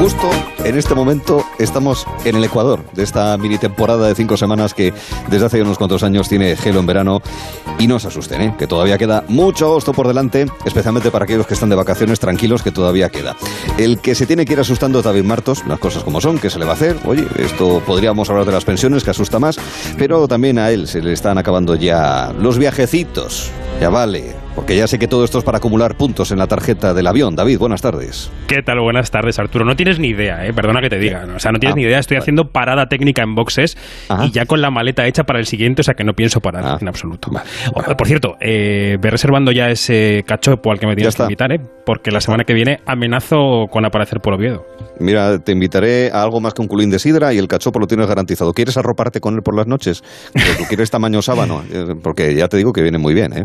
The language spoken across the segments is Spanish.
Justo en este momento estamos en el Ecuador de esta mini temporada de cinco semanas que desde hace unos cuantos años tiene gelo en verano. Y no se asusten, ¿eh? que todavía queda mucho agosto por delante, especialmente para aquellos que están de vacaciones tranquilos, que todavía queda. El que se tiene que ir asustando es David Martos, las cosas como son, ¿qué se le va a hacer? Oye, esto podríamos hablar de las pensiones, que asusta más, pero también a él se le están acabando ya los viajecitos. Ya vale, porque ya sé que todo esto es para acumular puntos en la tarjeta del avión. David, buenas tardes. ¿Qué tal? Buenas tardes, Arturo. No tienes ni idea, ¿eh? perdona que te diga. O sea, no tienes ah, ni idea. Estoy haciendo parada técnica en boxes y ya con la maleta hecha para el siguiente, o sea que no pienso parar ah. en absoluto. por cierto, eh, ve reservando ya ese cachopo al que me tienes que invitar, ¿eh? porque la semana que viene amenazo con aparecer por Oviedo. Mira, te invitaré a algo más que un culín de sidra y el cachopo lo tienes garantizado. ¿Quieres arroparte con él por las noches? ¿Tú quieres tamaño sábano? Eh, porque ya te digo que viene muy bien, ¿eh?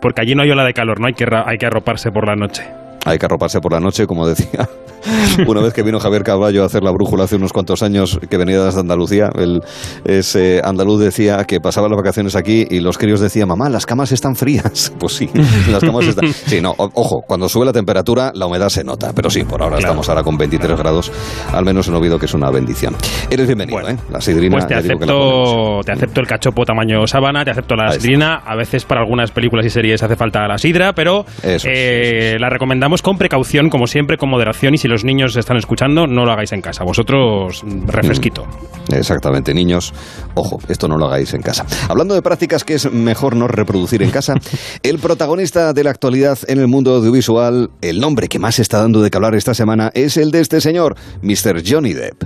Porque allí no hay ola de calor, ¿no? Hay que, hay que arroparse por la noche. Hay que arroparse por la noche, como decía Una vez que vino Javier Caballo a hacer la brújula hace unos cuantos años, que venía desde Andalucía, el, ese andaluz decía que pasaba las vacaciones aquí y los críos decían, mamá, las camas están frías. Pues sí, las camas están... Sí, no, ojo, cuando sube la temperatura, la humedad se nota, pero sí, por ahora estamos ahora con 23 grados, al menos en Oviedo, que es una bendición. Eres bienvenido, ¿eh? La sidrina... Pues te acepto, te acepto el cachopo tamaño sábana, te acepto la sidrina, a veces para algunas películas y series hace falta la sidra, pero eh, la recomendamos con precaución, como siempre, con moderación y si los niños están escuchando, no lo hagáis en casa. Vosotros, refresquito. Mm, exactamente, niños, ojo, esto no lo hagáis en casa. Hablando de prácticas que es mejor no reproducir en casa, el protagonista de la actualidad en el mundo audiovisual, el nombre que más está dando de que hablar esta semana, es el de este señor, Mr. Johnny Depp.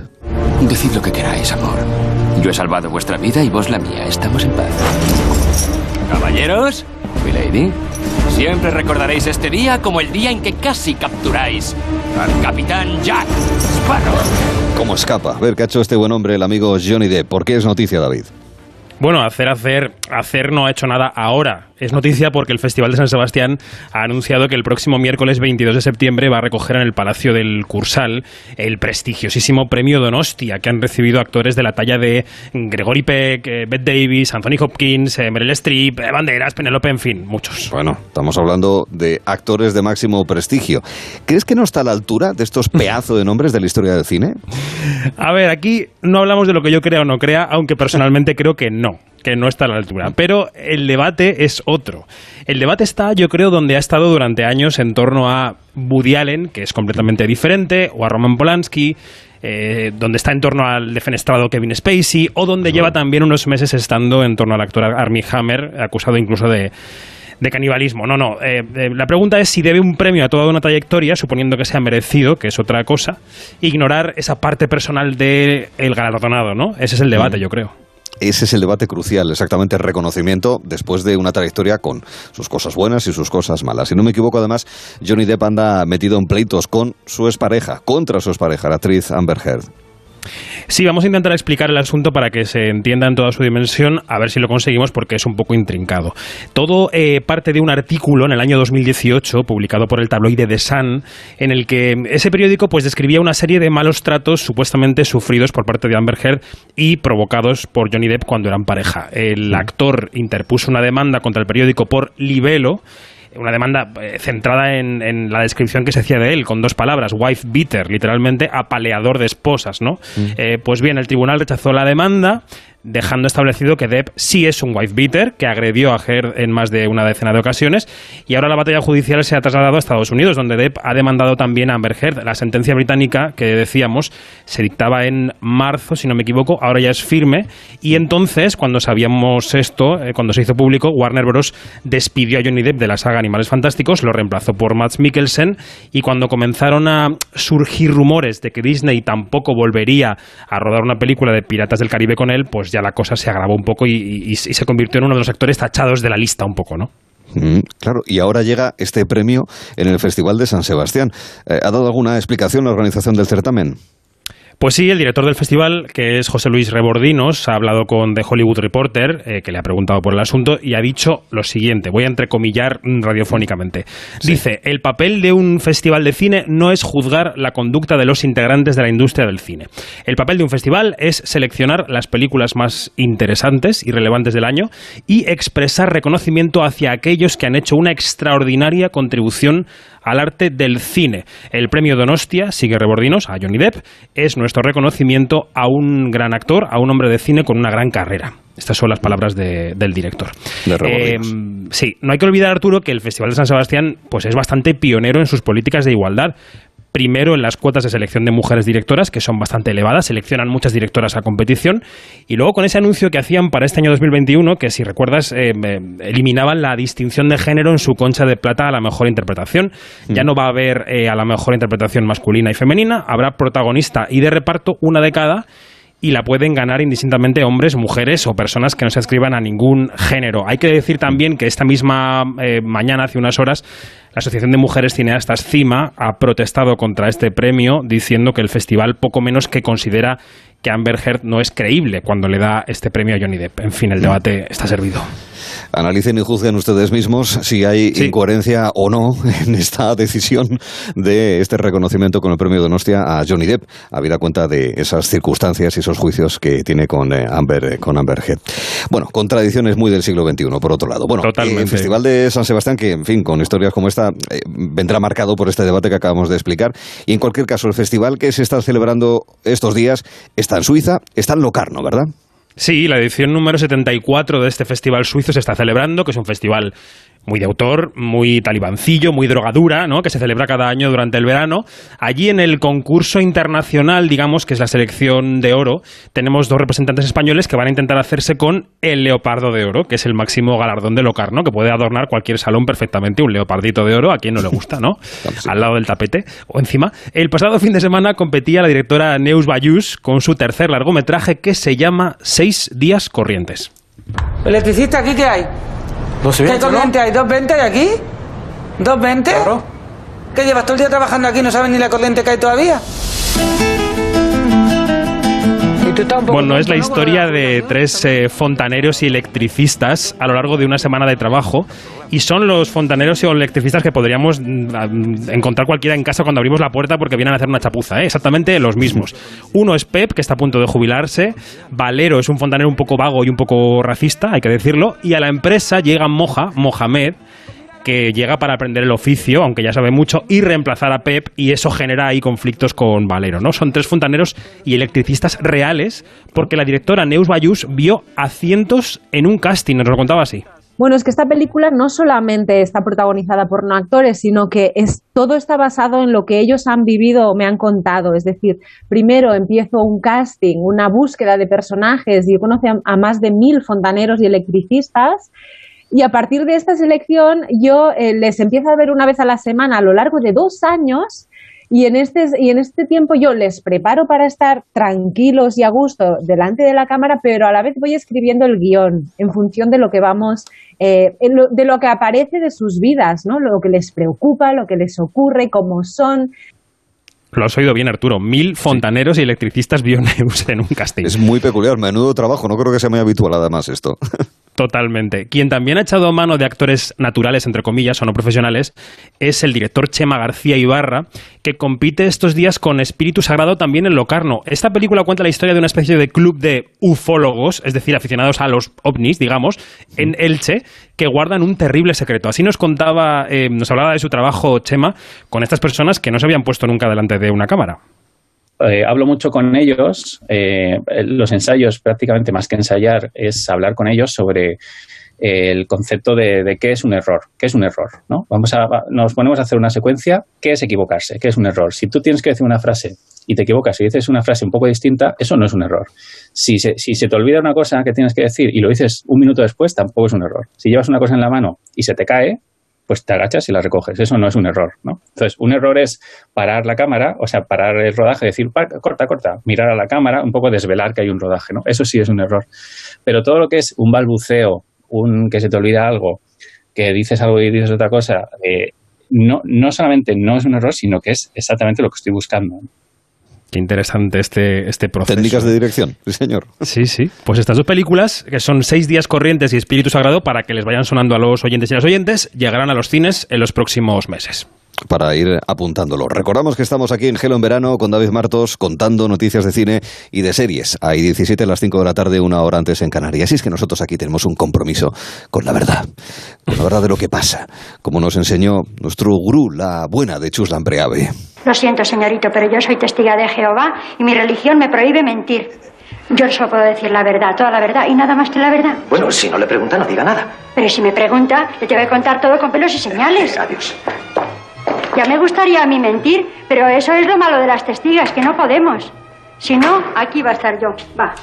Decid lo que queráis, amor. Yo he salvado vuestra vida y vos la mía. Estamos en paz. Caballeros, lady. Siempre recordaréis este día como el día en que casi capturáis al capitán Jack Sparrow. ¿Cómo escapa? A ver qué ha hecho este buen hombre, el amigo Johnny Depp. ¿Por qué es noticia, David? Bueno, hacer, hacer, hacer no ha hecho nada ahora. Es noticia porque el Festival de San Sebastián ha anunciado que el próximo miércoles 22 de septiembre va a recoger en el Palacio del Cursal el prestigiosísimo premio Donostia que han recibido actores de la talla de Gregory Peck, eh, Bette Davis, Anthony Hopkins, eh, Meryl Streep, eh, Banderas, Penelope, en fin, muchos. Bueno, estamos hablando de actores de máximo prestigio. ¿Crees que no está a la altura de estos pedazos de nombres de la historia del cine? A ver, aquí no hablamos de lo que yo crea o no crea, aunque personalmente creo que no que no está a la altura. Pero el debate es otro. El debate está, yo creo, donde ha estado durante años en torno a Woody Allen, que es completamente diferente, o a Roman Polanski, eh, donde está en torno al defenestrado Kevin Spacey, o donde lleva también unos meses estando en torno al actor Armie Hammer, acusado incluso de, canibalismo. No, no. Eh, eh, la pregunta es si debe un premio a toda una trayectoria, suponiendo que sea merecido, que es otra cosa, ignorar esa parte personal del el galardonado, ¿no? Ese es el debate, yo creo. Ese es el debate crucial, exactamente el reconocimiento después de una trayectoria con sus cosas buenas y sus cosas malas. Si no me equivoco, además, Johnny Depp anda metido en pleitos con su expareja, contra su expareja, la actriz Amber Heard. Sí, vamos a intentar explicar el asunto para que se entienda en toda su dimensión, a ver si lo conseguimos porque es un poco intrincado. Todo eh, parte de un artículo en el año 2018 publicado por el tabloide The Sun, en el que ese periódico pues describía una serie de malos tratos supuestamente sufridos por parte de Amber Heard y provocados por Johnny Depp cuando eran pareja. El actor interpuso una demanda contra el periódico por libelo una demanda eh, centrada en, la descripción que se hacía de él, con dos palabras, wife beater, literalmente apaleador de esposas, ¿no? Mm. Eh, pues bien, el tribunal rechazó la demanda, dejando establecido que Depp sí es un wife beater, que agredió a Heard en más de una decena de ocasiones, y ahora la batalla judicial se ha trasladado a Estados Unidos, donde Depp ha demandado también a Amber Heard. La sentencia británica, que decíamos, se dictaba en marzo, si no me equivoco, ahora ya es firme, y entonces, cuando sabíamos esto, eh, cuando se hizo público, Warner Bros. despidió a Johnny Depp de la saga Animales Fantásticos, lo reemplazó por Matt Mikkelsen, y cuando comenzaron a surgir rumores de que Disney tampoco volvería a rodar una película de Piratas del Caribe con él, pues ya la cosa se agravó un poco y, se convirtió en uno de los actores tachados de la lista un poco, ¿no? Mm, claro, y ahora llega este premio en el Festival de San Sebastián. Eh, ¿Ha dado alguna explicación la organización del certamen? Pues sí, el director del festival, que es José Luis Rebordinos, ha hablado con The Hollywood Reporter, eh, que le ha preguntado por el asunto, y ha dicho lo siguiente, voy a entrecomillar radiofónicamente. Dice, el papel de un festival de cine no es juzgar la conducta de los integrantes de la industria del cine. El papel de un festival es seleccionar las películas más interesantes y relevantes del año y expresar reconocimiento hacia aquellos que han hecho una extraordinaria contribución al arte del cine. El premio Donostia, sigue rebordinos, a Johnny Depp, es nuestro reconocimiento a un gran actor, a un hombre de cine con una gran carrera. Estas son las palabras del director. Eh, sí, no hay que olvidar, Arturo, que el Festival de San Sebastián pues, es bastante pionero en sus políticas de igualdad primero en las cuotas de selección de mujeres directoras, que son bastante elevadas, seleccionan muchas directoras a competición, y luego con ese anuncio que hacían para este año 2021, que si recuerdas, eh, eliminaban la distinción de género en su concha de plata a la mejor interpretación. Ya mm. no va a haber eh, a la mejor interpretación masculina y femenina, habrá protagonista y de reparto una de cada y la pueden ganar indistintamente hombres, mujeres o personas que no se adscriban a ningún género. Hay que decir también que esta misma eh, mañana, hace unas horas, la Asociación de Mujeres Cineastas CIMA ha protestado contra este premio diciendo que el festival poco menos que considera que Amber Heard no es creíble cuando le da este premio a Johnny Depp. En fin, el debate está servido. Analicen y juzguen ustedes mismos si hay incoherencia o no en esta decisión de este reconocimiento con el premio Donostia a Johnny Depp, habida cuenta de esas circunstancias y esos juicios que tiene con eh, Amber, eh, con Amber Heard. Bueno, contradicciones muy del siglo XXI, por otro lado. Bueno, el Festival de San Sebastián, que en fin, con historias como esta, eh, vendrá marcado por este debate que acabamos de explicar. Y en cualquier caso, el festival que se está celebrando estos días está en Suiza, está en Locarno, ¿verdad? Sí, la edición número 74 de este festival suizo se está celebrando, que es un festival muy de autor, muy talibancillo, muy drogadura, ¿no? que se celebra cada año durante el verano. Allí en el concurso internacional, digamos, que es la selección de oro, tenemos dos representantes españoles que van a intentar hacerse con el leopardo de oro, que es el máximo galardón de Locarno, que puede adornar cualquier salón perfectamente, un leopardito de oro, a quien no le gusta, ¿no? Al lado del tapete o encima. El pasado fin de semana competía la directora Neus Bayús con su tercer largometraje que se llama Seis días corrientes. ¿Electricista aquí qué hay? ¿Qué corriente hay? ¿220 hay aquí? ¿220? Claro. ¿Qué llevas todo el día trabajando aquí y no sabes ni la corriente que hay todavía? Bueno, es la historia de tres eh, fontaneros y electricistas a lo largo de una semana de trabajo. Y son los fontaneros y electricistas que podríamos mm, encontrar cualquiera en casa cuando abrimos la puerta porque vienen a hacer una chapuza. ¿eh? Exactamente los mismos. Uno es Pep, que está a punto de jubilarse. Valero es un fontanero un poco vago y un poco racista, hay que decirlo. Y a la empresa llega Moja, Mohamed que llega para aprender el oficio, aunque ya sabe mucho, y reemplazar a Pep, y eso genera ahí conflictos con Valero, ¿no? Son tres fontaneros y electricistas reales, porque la directora Neus Bayús vio a cientos en un casting, nos lo contaba así. Bueno, es que esta película no solamente está protagonizada por no actores, sino que es, todo está basado en lo que ellos han vivido o me han contado. Es decir, primero empiezo un casting, una búsqueda de personajes y conoce a más de mil fontaneros y electricistas y a partir de esta selección yo eh, les empiezo a ver una vez a la semana a lo largo de dos años y en, este, y en este tiempo yo les preparo para estar tranquilos y a gusto delante de la cámara, pero a la vez voy escribiendo el guion en función de lo que vamos, eh, de lo que aparece de sus vidas, ¿no? lo que les preocupa, lo que les ocurre, cómo son. Lo has oído bien, Arturo. Mil fontaneros y electricistas Bioneus en un castillo. Es muy peculiar, menudo trabajo. No creo que sea muy habitual, además, esto. Totalmente. Quien también ha echado mano de actores naturales, entre comillas, o no profesionales, es el director Chema García Ibarra, que compite estos días con Espíritu Sagrado también en Locarno. Esta película cuenta la historia de una especie de club de ufólogos, es decir, aficionados a los ovnis, digamos, en Elche, que guardan un terrible secreto. Así nos contaba, eh, nos hablaba de su trabajo Chema con estas personas que no se habían puesto nunca delante de una cámara. Eh, hablo mucho con ellos. Eh, los ensayos, prácticamente más que ensayar, es hablar con ellos sobre eh, el concepto de, qué es un error, qué es un error, ¿no? Vamos a, nos ponemos a hacer una secuencia, ¿qué es equivocarse? ¿Qué es un error? Si tú tienes que decir una frase y te equivocas y dices una frase un poco distinta, eso no es un error. Si se, si se te olvida una cosa que tienes que decir y lo dices un minuto después, tampoco es un error. Si llevas una cosa en la mano y se te cae, pues te agachas y la recoges. Eso no es un error, ¿no? Entonces, un error es parar la cámara, o sea, parar el rodaje, decir, corta, corta, mirar a la cámara, un poco desvelar que hay un rodaje, ¿no? Eso sí es un error. Pero todo lo que es un balbuceo, un que se te olvida algo, que dices algo y dices otra cosa, eh, no, no solamente no es un error, sino que es exactamente lo que estoy buscando. Qué interesante este, este proceso. Técnicas de dirección, sí, señor. Sí, sí. Pues estas dos películas, que son Seis días corrientes y Espíritu Sagrado, para que les vayan sonando a los oyentes y las oyentes, llegarán a los cines en los próximos meses. Para ir apuntándolo. Recordamos que estamos aquí en Gelo en Verano con David Martos contando noticias de cine y de series. Hay 17 a las 5 de la tarde, una hora antes en Canarias. Y es que nosotros aquí tenemos un compromiso con la verdad, con la verdad de lo que pasa, como nos enseñó nuestro gurú, la buena de Chuslan Preave. Lo siento, señorito, pero yo soy testiga de Jehová y mi religión me prohíbe mentir. Yo solo puedo decir la verdad, toda la verdad y nada más que la verdad. Bueno, si no le pregunta, no diga nada. Pero si me pregunta, le tengo que contar todo con pelos y señales. Adiós. Ya me gustaría a mí mentir, pero eso es lo malo de las testigas, que no podemos. Si no, aquí va a estar yo. Va.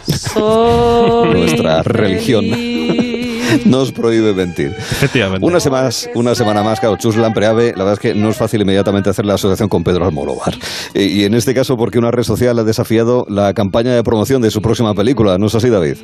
Nuestra religión nos prohíbe mentir. Efectivamente. Una semana, una semana más, claro, Chus Lampreave, la verdad es que no es fácil inmediatamente hacer la asociación con Pedro Almodóvar. Y, y en este caso porque una red social ha desafiado la campaña de promoción de su próxima película, ¿no es así, David?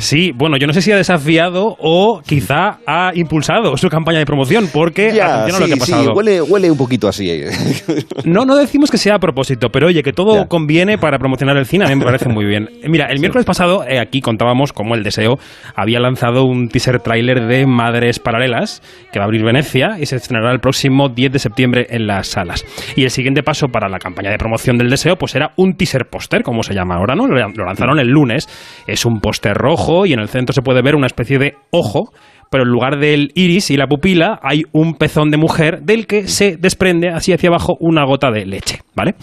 Sí, bueno, yo no sé si ha desafiado o quizá ha impulsado su campaña de promoción, porque Ya, a lo sí, que ha sí, pasado. huele, huele un poquito así. eh. No, no decimos que sea a propósito, pero oye, que todo Ya. conviene para promocionar el cine, a mí me parece muy bien. Mira, el miércoles pasado, eh, aquí contábamos cómo El Deseo había lanzado un teaser tráiler de Madres Paralelas, que va a abrir Venecia y se estrenará el próximo 10 de septiembre en las salas. Y el siguiente paso para la campaña de promoción del Deseo, pues era un teaser póster, como se llama ahora, ¿no? Lo lanzaron el lunes. Es un póster rojo y en el centro se puede ver una especie de ojo pero en lugar del iris y la pupila hay un pezón de mujer del que se desprende así hacia abajo una gota de leche, ¿vale?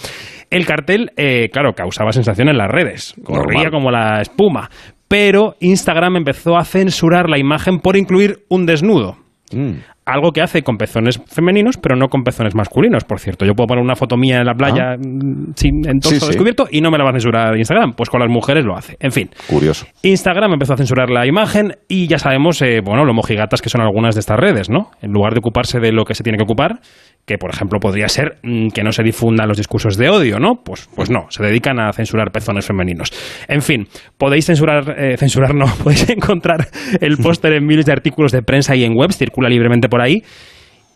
El cartel, eh, claro, causaba sensación en las redes, corría Normal. como la espuma, pero Instagram empezó a censurar la imagen por incluir un desnudo. Mm. Algo que hace con pezones femeninos, pero no con pezones masculinos, por cierto. Yo puedo poner una foto mía en la playa mm, sin en torso Ah. Sí, sí. descubierto y no me la va a censurar Instagram. Pues con las mujeres lo hace. En fin. Curioso. Instagram empezó a censurar la imagen y ya sabemos, eh, bueno, lo mojigatas que son algunas de estas redes, ¿no? En lugar de ocuparse de lo que se tiene que ocupar, que por ejemplo podría ser mm, que no se difundan los discursos de odio, ¿no? Pues, pues no, se dedican a censurar pezones femeninos. En fin, podéis censurar, eh, censurar no, podéis encontrar el póster en miles de artículos de prensa y en webs, circula libremente por ahí.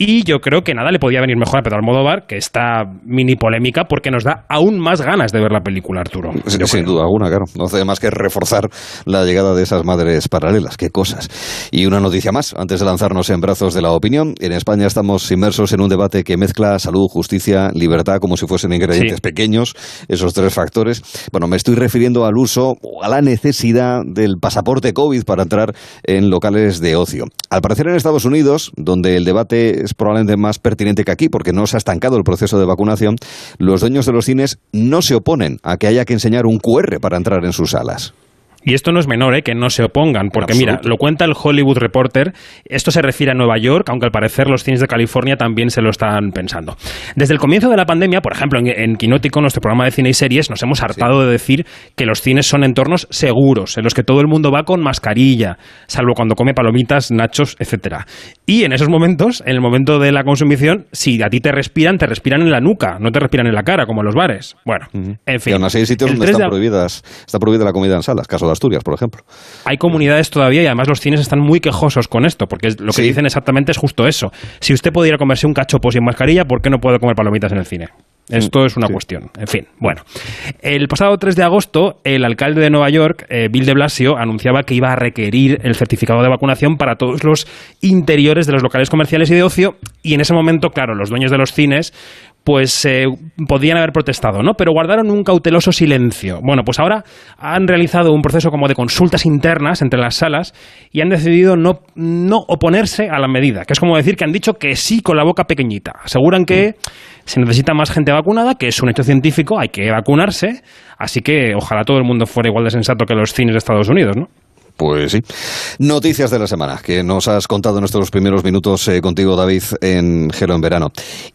Y yo creo que nada le podía venir mejor a Pedro Almodóvar que esta mini polémica porque nos da aún más ganas de ver la película, Arturo. Sin, duda alguna, claro. No hace más que reforzar la llegada de esas madres paralelas. Qué cosas. Y una noticia más, antes de lanzarnos en brazos de la opinión. En España estamos inmersos en un debate que mezcla salud, justicia, libertad, como si fuesen ingredientes Sí. pequeños, esos tres factores. Bueno, me estoy refiriendo al uso o a la necesidad del pasaporte COVID para entrar en locales de ocio. Al parecer en Estados Unidos, donde el debate es probablemente más pertinente que aquí, porque no se ha estancado el proceso de vacunación, los dueños de los cines no se oponen a que haya que enseñar un QR para entrar en sus salas. Y esto no es menor, ¿eh? que no se opongan, porque mira, lo cuenta el Hollywood Reporter, esto se refiere a Nueva York, aunque al parecer los cines de California también se lo están pensando. Desde el comienzo de la pandemia, por ejemplo, en, en Quinótico, nuestro programa de cine y series, nos hemos hartado de decir que los cines son entornos seguros, en los que todo el mundo va con mascarilla, salvo cuando come palomitas, nachos, etcétera. Y en esos momentos, en el momento de la consumición, si a ti te respiran, te respiran en la nuca, no te respiran en la cara, como en los bares. Bueno, en fin. y aún así hay sitios donde 3 de están prohibidas, está prohibida la comida en salas, caso de Asturias, por ejemplo. hay comunidades todavía y además los cines están muy quejosos con esto, porque lo que Sí. dicen exactamente es justo eso. Si usted puede ir a comerse un cachopo sin mascarilla, ¿por qué no puede comer palomitas en el cine? Esto es una sí. cuestión. En fin, bueno. El pasado 3 de agosto, el alcalde de Nueva York, eh, Bill de Blasio, anunciaba que iba a requerir el certificado de vacunación para todos los interiores de los locales comerciales y de ocio. Y en ese momento, claro, los dueños de los cines pues eh, podían haber protestado, ¿no? Pero guardaron un cauteloso silencio. Bueno, pues ahora han realizado un proceso como de consultas internas entre las salas y han decidido no, no oponerse a la medida, que es como decir que han dicho que sí con la boca pequeñita. Aseguran que se necesita más gente vacunada, que es un hecho científico, hay que vacunarse, así que ojalá todo el mundo fuera igual de sensato que los cines de Estados Unidos, ¿no? Pues sí. Noticias de la semana que nos has contado en nuestros primeros minutos eh, contigo, David, en Gelo en Verano.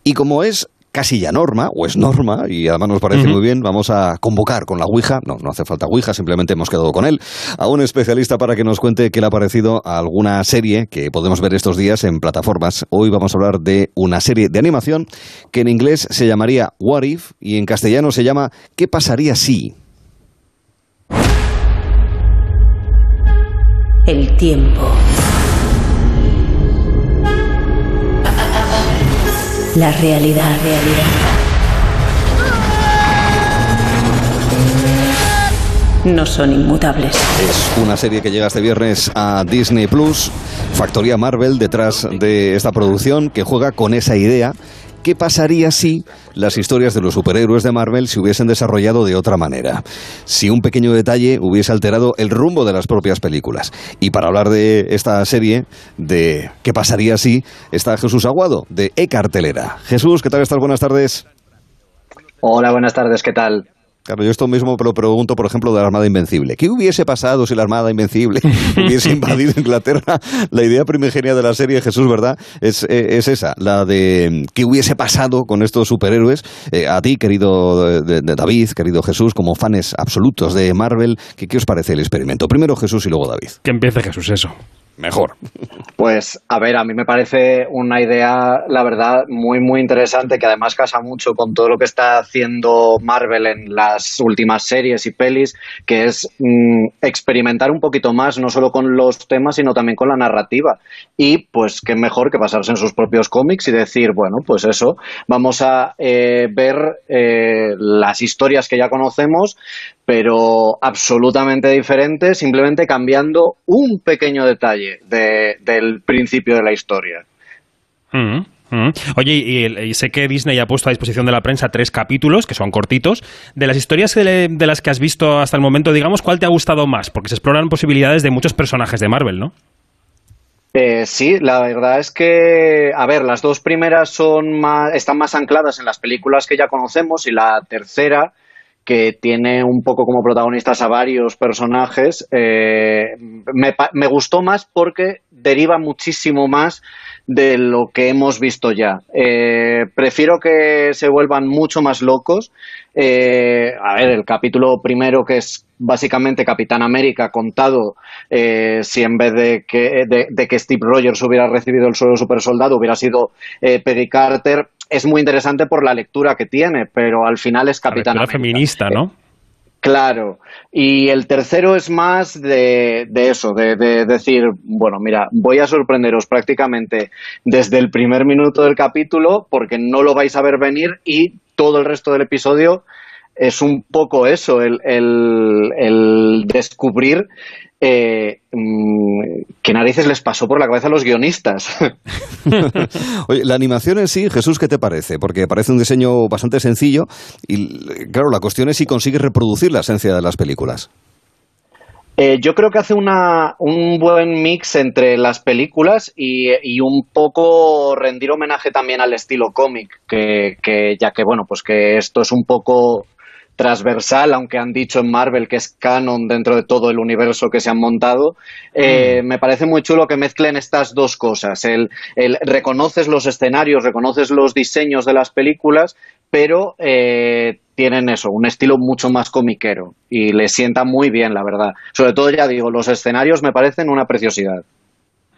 Y como es casi ya norma, o es norma, y además nos parece muy bien, vamos a convocar con la Ouija, no, no hace falta Ouija, simplemente hemos quedado con él, a un especialista para que nos cuente qué le ha parecido a alguna serie que podemos ver estos días en plataformas. Hoy vamos a hablar de una serie de animación que en inglés se llamaría What If y en castellano se llama ¿Qué pasaría si? El tiempo. La realidad, realidad. No son inmutables. Es una serie que llega este viernes a Disney Plus, Factoría Marvel detrás de esta producción que juega con esa idea ¿qué pasaría si las historias de los superhéroes de Marvel se hubiesen desarrollado de otra manera? Si un pequeño detalle hubiese alterado el rumbo de las propias películas. Y para hablar de esta serie, de qué pasaría si, está Jesús Aguado, de E-Cartelera. Jesús, ¿qué tal estás? Buenas tardes. Hola, buenas tardes, ¿qué tal? Claro, yo esto mismo lo pregunto, por ejemplo, de la Armada Invencible. ¿Qué hubiese pasado si la Armada Invencible hubiese invadido Inglaterra? La idea primigenia de la serie, Jesús, ¿verdad? Es, eh, esa, la de qué hubiese pasado con estos superhéroes. Eh, a ti, querido David, querido Jesús, como fans absolutos de Marvel, ¿qué, ¿qué os parece el experimento? Primero Jesús y luego David. Que empiece Jesús, eso mejor. Pues, a ver, a mí me parece una idea, la verdad, muy, muy interesante, que además casa mucho con todo lo que está haciendo Marvel en las últimas series y pelis, que es mm, experimentar un poquito más, no solo con los temas, sino también con la narrativa. Y, pues, qué mejor que pasarse en sus propios cómics y decir, bueno, pues eso, vamos a eh, ver eh, las historias que ya conocemos, pero absolutamente diferente, simplemente cambiando un pequeño detalle del principio de la historia. Mm, mm. Oye, y, sé que Disney ha puesto a disposición de la prensa tres capítulos, que son cortitos. De las historias de, las que has visto hasta el momento, digamos, ¿cuál te ha gustado más? Porque se exploran posibilidades de muchos personajes de Marvel, ¿no? Eh, sí, la verdad es que, a ver, las dos primeras son más, están más ancladas en las películas que ya conocemos y la tercera que tiene un poco como protagonistas a varios personajes, eh, me, me, gustó más porque deriva muchísimo más de lo que hemos visto ya. Eh, prefiero que se vuelvan mucho más locos. Eh, a ver, el capítulo primero que es básicamente Capitán América contado si en vez de que, de, que Steve Rogers hubiera recibido el suelo super soldado hubiera sido Peggy Carter, es muy interesante por la lectura que tiene, pero al final es Capitán América. feminista, ¿no? Claro, y el tercero es más de, eso, de, decir, bueno, mira, voy a sorprenderos prácticamente desde el primer minuto del capítulo porque no lo vais a ver venir y todo el resto del episodio es un poco eso, el, el descubrir eh, mm, ¿qué narices les pasó por la cabeza a los guionistas? Oye, la animación en sí, Jesús, ¿qué te parece? Porque parece un diseño bastante sencillo y, claro, la cuestión es si consigues reproducir la esencia de las películas. Eh, yo creo que hace una, un buen mix entre las películas y, y, un poco rendir homenaje también al estilo cómic, que, que, ya que bueno, pues que esto es un poco transversal, aunque han dicho en Marvel que es canon dentro de todo el universo que se han montado. Eh, mm. Me parece muy chulo que mezclen estas dos cosas. El, el, reconoces los escenarios, reconoces los diseños de las películas, pero eh, tienen eso, un estilo mucho más comiquero y le sienta muy bien, la verdad. Sobre todo, ya digo, los escenarios me parecen una preciosidad.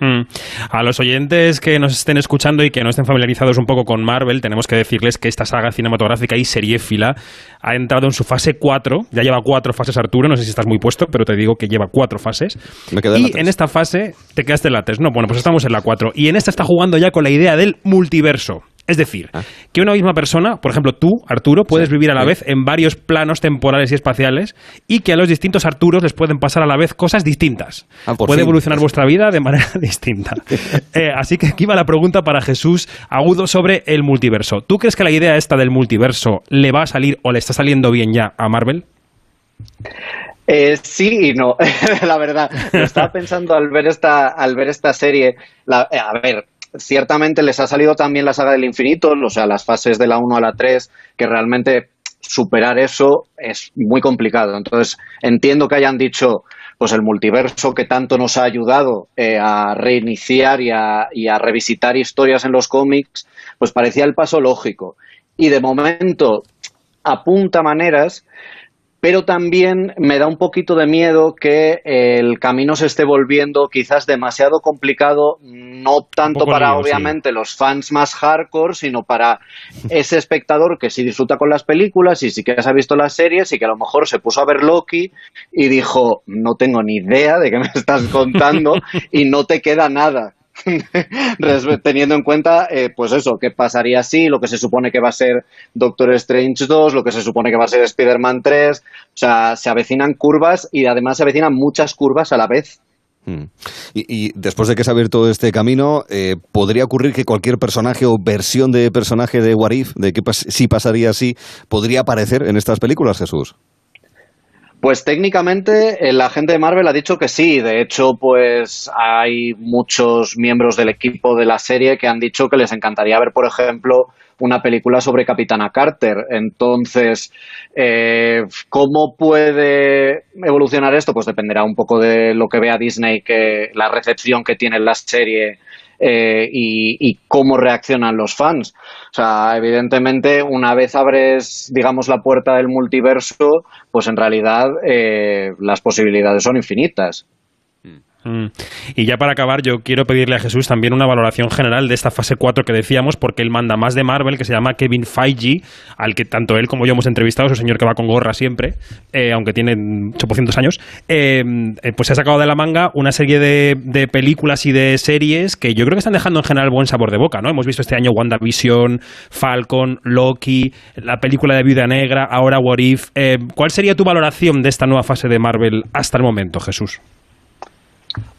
Mm. A los oyentes que nos estén escuchando y que no estén familiarizados un poco con Marvel, tenemos que decirles que esta saga cinematográfica y seriéfila ha entrado en su fase 4. Ya lleva cuatro fases, Arturo. No sé si estás muy puesto, pero te digo que lleva cuatro fases. y en esta fase te quedaste en la 3. No, bueno, pues estamos en la 4. Y en esta está jugando ya con la idea del multiverso. Es decir, ah. que una misma persona, por ejemplo tú, Arturo, puedes vivir a la vez en varios planos temporales y espaciales y que a los distintos Arturos les pueden pasar a la vez cosas distintas. Ah, Puede evolucionar vuestra vida de manera distinta. Eh, así que aquí va la pregunta para Jesús Agudo sobre el multiverso. ¿Tú crees que la idea esta del multiverso le va a salir o le está saliendo bien ya a Marvel? Eh, sí y no, la verdad. estaba pensando al ver esta, al ver esta serie. Eh, a ver, ciertamente les ha salido también la saga del infinito, o sea, las fases de la 1 a la 3, que realmente superar eso es muy complicado. Entonces, entiendo que hayan dicho, pues el multiverso que tanto nos ha ayudado eh, a reiniciar y a, y a revisitar historias en los cómics, pues parecía el paso lógico. Y de momento apunta maneras pero también me da un poquito de miedo que el camino se esté volviendo quizás demasiado complicado, no tanto para obviamente los fans más hardcore, sino para ese espectador que sí disfruta con las películas y sí que se ha visto las series y que a lo mejor se puso a ver Loki y dijo, no tengo ni idea de qué me estás contando y no te queda nada. teniendo en cuenta, eh, pues eso, qué pasaría así, lo que se supone que va a ser Doctor Strange 2, lo que se supone que va a ser Spider-Man 3, o sea, se avecinan curvas y además se avecinan muchas curvas a la vez. Mm. Y, después de que se ha abierto este camino, eh, ¿podría ocurrir que cualquier personaje o versión de personaje de Warif, de que si pasaría así, podría aparecer en estas películas, Jesús? Pues técnicamente el agente de Marvel ha dicho que sí. De hecho, pues hay muchos miembros del equipo de la serie que han dicho que les encantaría ver, por ejemplo, una película sobre Capitana Carter. Entonces, eh, ¿cómo puede evolucionar esto? Pues dependerá un poco de lo que vea Disney, que la recepción que tiene la serie eh, y, cómo reaccionan los fans. O sea, evidentemente, una vez abres, digamos, la puerta del multiverso, pues en realidad eh, las posibilidades son infinitas. Mm. Y ya para acabar, yo quiero pedirle a Jesús también una valoración general de esta fase 4 que decíamos, porque él manda más de Marvel, que se llama Kevin Feige, al que tanto él como yo hemos entrevistado, es un señor que va con gorra siempre, eh, aunque tiene 800 años, eh, eh, pues se ha sacado de la manga una serie de, de, películas y de series que yo creo que están dejando en general buen sabor de boca, ¿no? Hemos visto este año WandaVision, Falcon, Loki, la película de Viuda Negra, ahora What If. ¿Cuál sería tu valoración de esta nueva fase de Marvel hasta el momento, Jesús?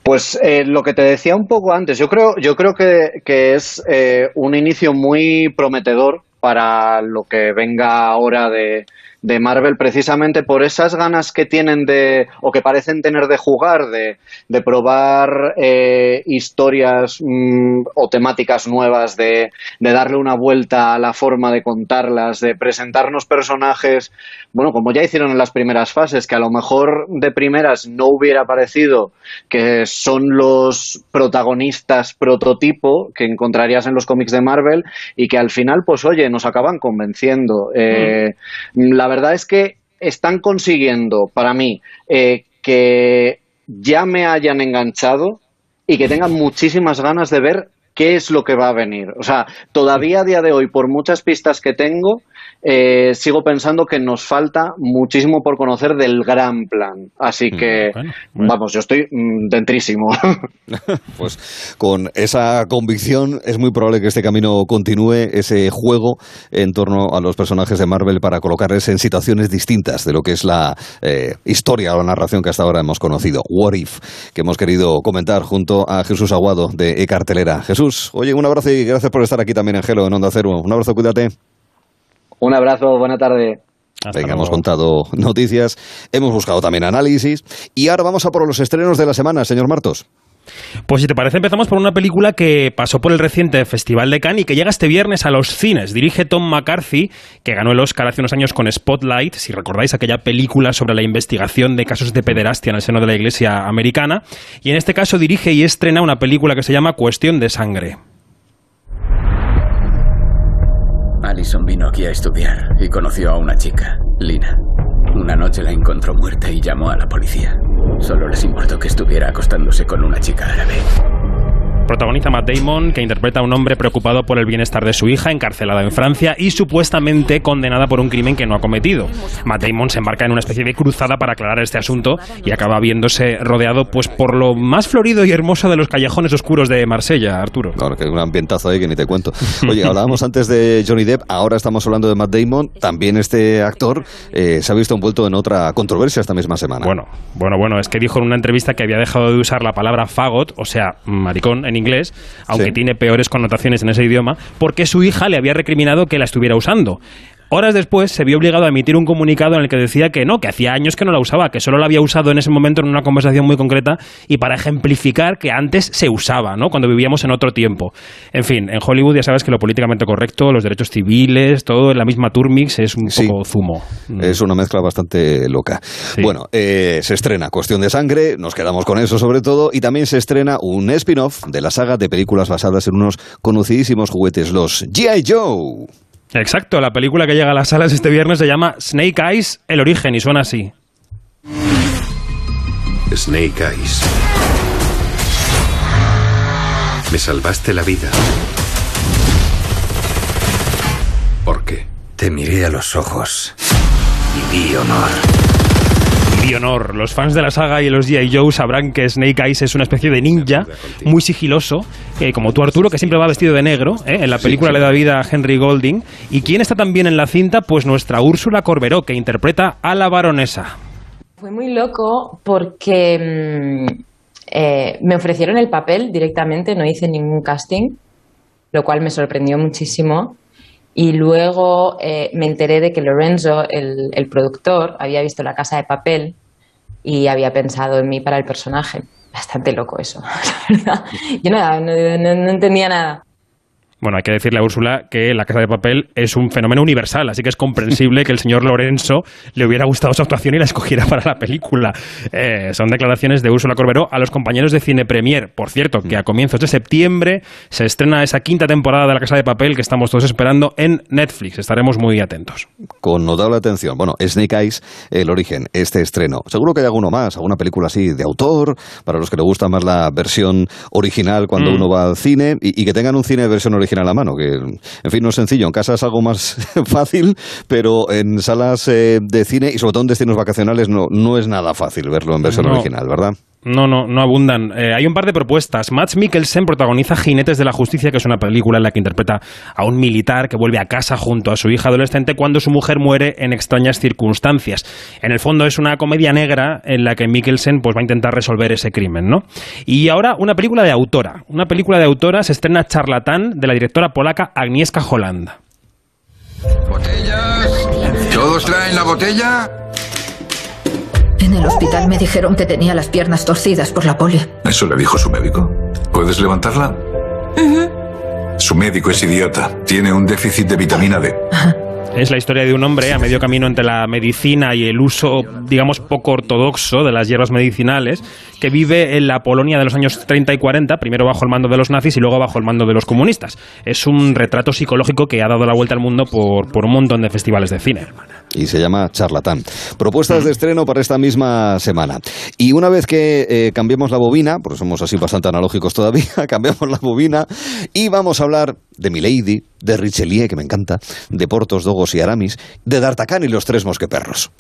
Pues eh, lo que te decía un poco antes, yo creo, yo creo que, es eh, un inicio muy prometedor para lo que venga ahora de, de Marvel precisamente por esas ganas que tienen de, o que parecen tener de jugar, de, de probar eh, historias mm, o temáticas nuevas, de, de, darle una vuelta a la forma de contarlas, de presentarnos personajes, bueno, como ya hicieron en las primeras fases, que a lo mejor de primeras no hubiera parecido que son los protagonistas prototipo que encontrarías en los cómics de Marvel y que al final, pues oye, nos acaban convenciendo. Eh, mm. La verdad es que están consiguiendo, para mí, eh, que ya me hayan enganchado y que tengan muchísimas ganas de ver qué es lo que va a venir. O sea, todavía a día de hoy, por muchas pistas que tengo, eh, sigo pensando que nos falta muchísimo por conocer del gran plan. Así mm, que, vamos, yo estoy mm, dentrísimo. pues con esa convicción es muy probable que este camino continúe, ese juego en torno a los personajes de Marvel para colocarles en situaciones distintas de lo que es la eh, historia o la narración que hasta ahora hemos conocido. What If, que hemos querido comentar junto a Jesús Aguado de E-Cartelera. Jesús, oye, un abrazo y gracias por estar aquí también en Gelo, en Onda Cero. Un abrazo, cuídate. Un abrazo, buena tarde. Venga, hemos contado noticias, hemos buscado también análisis y ahora vamos a por los estrenos de la semana, señor Martos. Pues si te parece, empezamos por una película que pasó por el reciente Festival de Cannes y que llega este viernes a los cines. Dirige Tom McCarthy, que ganó el Oscar hace unos años con Spotlight, si recordáis aquella película sobre la investigación de casos de pederastia en el seno de la Iglesia americana. Y en este caso dirige y estrena una película que se llama Cuestión de Sangre. Allison vino aquí a estudiar y conoció a una chica, Lina. Una noche la encontró muerta y llamó a la policía. Solo les importó que estuviera acostándose con una chica árabe. Protagoniza Matt Damon, que interpreta a un hombre preocupado por el bienestar de su hija, encarcelada en Francia y supuestamente condenada por un crimen que no ha cometido. Matt Damon se embarca en una especie de cruzada para aclarar este asunto y acaba viéndose rodeado pues por lo más florido y hermoso de los callejones oscuros de Marsella, Arturo. Claro, que un ambientazo ahí que ni te cuento. Oye, hablábamos antes de Johnny Depp, ahora estamos hablando de Matt Damon. También este actor eh, se ha visto envuelto en otra controversia esta misma semana. Bueno, bueno, bueno, es que dijo en una entrevista que había dejado de usar la palabra fagot, o sea, maricón, en inglés, aunque tiene peores connotaciones en ese idioma, porque su hija le había recriminado que la estuviera usando. Horas después se vio obligado a emitir un comunicado en el que decía que no, que hacía años que no la usaba, que solo la había usado en ese momento en una conversación muy concreta y para ejemplificar que antes se usaba, ¿no? Cuando vivíamos en otro tiempo. En fin, en Hollywood ya sabes que lo políticamente correcto, los derechos civiles, todo en la misma turmix es un poco zumo. Mm. Es una mezcla bastante loca. Bueno, eh, se estrena Cuestión de Sangre, nos quedamos con eso sobre todo, y también se estrena un spin-off de la saga de películas basadas en unos conocidísimos juguetes, los G.I. Joe. Exacto, la película que llega a las salas este viernes se llama Snake Eyes, el origen, y suena así. Snake Eyes. Me salvaste la vida. ¿Por qué? Te miré a los ojos y vi honor honor. Los fans de la saga y los G.I. Joe sabrán que Snake Eyes es una especie de ninja muy sigiloso, como tú Arturo, que siempre va vestido de negro. ¿eh? En la película le da vida a Henry Golding. ¿Y quién está también en la cinta? Pues nuestra Úrsula Corberó, que interpreta a la baronesa. Fue muy loco porque mm, Eh, me ofrecieron el papel directamente, no hice ningún casting, lo cual me sorprendió muchísimo. Y luego eh, me enteré de que Lorenzo, el, el, productor, había visto La Casa de Papel y había pensado en mí para el personaje. Bastante loco eso, la verdad. Yo no, no entendía nada. Bueno, hay que decirle a Úrsula que La Casa de Papel es un fenómeno universal, así que es comprensible que el señor Lorenzo le hubiera gustado su actuación y la escogiera para la película. Eh, son declaraciones de Úrsula Corberó a los compañeros de Cine Premier. Por cierto, que a comienzos de septiembre se estrena esa quinta temporada de La Casa de Papel que estamos todos esperando en Netflix. Estaremos muy atentos. Con notable atención. Bueno, Snake Eyes, el origen, este estreno. Seguro que hay alguno más, alguna película así de autor, para los que le gusta más la versión original cuando mm. uno va al cine, y, y que tengan un cine de versión original a la mano, que en fin no es sencillo, en casa es algo más fácil, pero en salas eh, de cine y sobre todo en destinos vacacionales no, no es nada fácil verlo en versión original, ¿verdad? No, no, no abundan. Eh, hay un par de propuestas. Max Mikkelsen protagoniza Jinetes de la Justicia, que es una película en la que interpreta a un militar que vuelve a casa junto a su hija adolescente cuando su mujer muere en extrañas circunstancias. En el fondo es una comedia negra en la que Mikkelsen pues, va a intentar resolver ese crimen, ¿no? Y ahora una película de autora. Una película de autora se estrena Charlatán de la directora polaca Agnieszka Holland. ¿Botellas? ¿Todos traen la botella? En el hospital me dijeron que tenía las piernas torcidas por la polio. ¿Eso le dijo su médico? ¿Puedes levantarla? Su médico es idiota. Tiene un déficit de vitamina D. Es la historia de un hombre a medio camino entre la medicina y el uso, digamos, poco ortodoxo de las hierbas medicinales, que vive en la Polonia de los años 30 y 40, primero bajo el mando de los nazis y luego bajo el mando de los comunistas. Es un retrato psicológico que ha dado la vuelta al mundo por, un montón de festivales de cine. Y se llama Charlatán. Propuestas de estreno para esta misma semana. Y una vez que eh, cambiemos la bobina, porque somos así bastante analógicos todavía, cambiamos la bobina y vamos a hablar de Milady, de Richelieu, que me encanta, de Portos, Dogos y Aramis, de D'Artagnan y los tres mosqueperros.